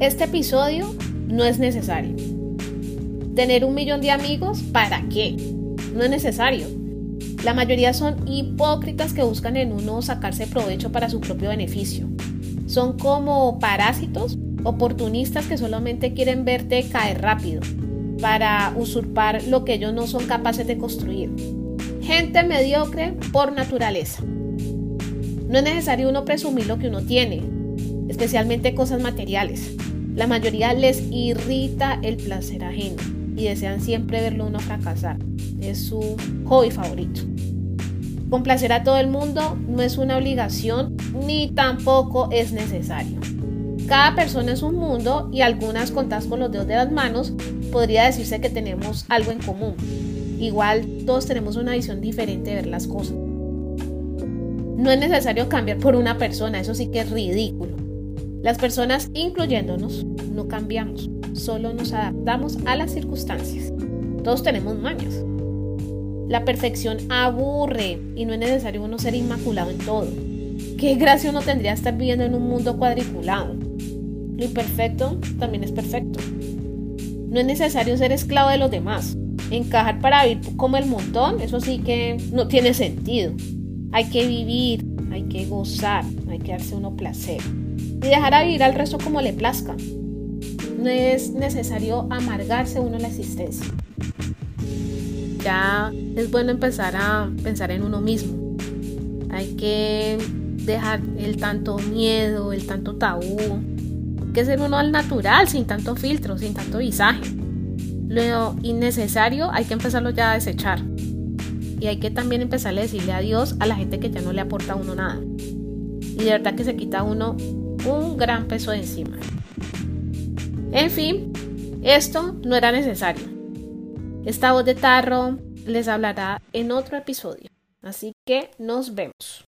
Este episodio no es necesario. Tener un millón de amigos, ¿para qué? No es necesario. La mayoría son hipócritas que buscan en uno sacarse provecho para su propio beneficio. Son como parásitos, oportunistas que solamente quieren verte caer rápido para usurpar lo que ellos no son capaces de construir. Gente mediocre por naturaleza. No es necesario uno presumir lo que uno tiene, especialmente cosas materiales. La mayoría les irrita el placer ajeno y desean siempre verlo uno fracasar. Es su hobby favorito. Complacer a todo el mundo no es una obligación ni tampoco es necesario. Cada persona es un mundo y algunas contadas con los dedos de las manos podría decirse que tenemos algo en común. Igual todos tenemos una visión diferente de ver las cosas. No es necesario cambiar por una persona, eso sí que es ridículo. Las personas, incluyéndonos, no cambiamos, solo nos adaptamos a las circunstancias. Todos tenemos mañas. La perfección aburre y no es necesario uno ser inmaculado en todo. Qué gracia uno tendría estar viviendo en un mundo cuadriculado. Lo imperfecto también es perfecto. No es necesario ser esclavo de los demás. Encajar para vivir como el montón, eso sí que no tiene sentido. Hay que vivir, hay que gozar, hay que darse uno placer. Y dejar a vivir al resto como le plazca. No es necesario amargarse uno la existencia. Ya es bueno empezar a pensar en uno mismo. Hay que dejar el tanto miedo, el tanto tabú. Hay que ser uno al natural, sin tanto filtro, sin tanto visaje. Lo innecesario hay que empezarlo ya a desechar. Y hay que también empezar a decirle adiós a la gente que ya no le aporta a uno nada. Y de verdad que se quita uno un gran peso encima. En fin, esto no era necesario. Esta voz de tarro les hablará en otro episodio. Así que nos vemos.